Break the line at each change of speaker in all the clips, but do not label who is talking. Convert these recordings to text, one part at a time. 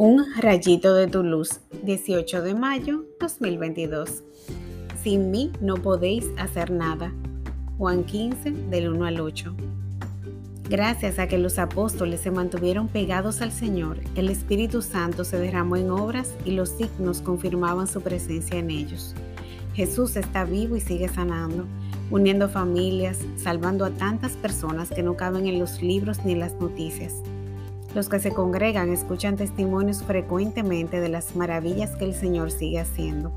Un rayito de tu luz, 18 de mayo 2022. Sin mí no podéis hacer nada. Juan 15, del 1 al 8. Gracias a que los apóstoles se mantuvieron pegados al Señor, el Espíritu Santo se derramó en obras y los signos confirmaban su presencia en ellos. Jesús está vivo y sigue sanando, uniendo familias, salvando a tantas personas que no caben en los libros ni en las noticias. Los que se congregan escuchan testimonios frecuentemente de las maravillas que el Señor sigue haciendo.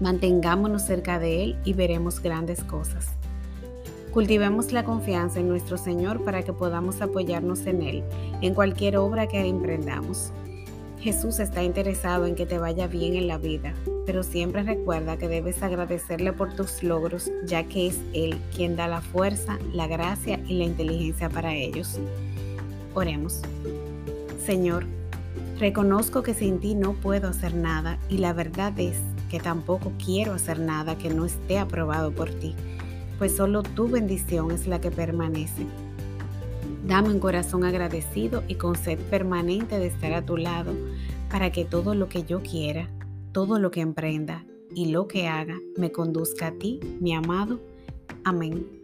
Mantengámonos cerca de Él y veremos grandes cosas. Cultivemos la confianza en nuestro Señor para que podamos apoyarnos en Él en cualquier obra que emprendamos. Jesús está interesado en que te vaya bien en la vida, pero siempre recuerda que debes agradecerle por tus logros, ya que es Él quien da la fuerza, la gracia y la inteligencia para ellos. Oremos. Señor, reconozco que sin ti no puedo hacer nada y la verdad es que tampoco quiero hacer nada que no esté aprobado por ti, pues solo tu bendición es la que permanece. Dame un corazón agradecido y con sed permanente de estar a tu lado para que todo lo que yo quiera, todo lo que emprenda y lo que haga me conduzca a ti, mi amado. Amén.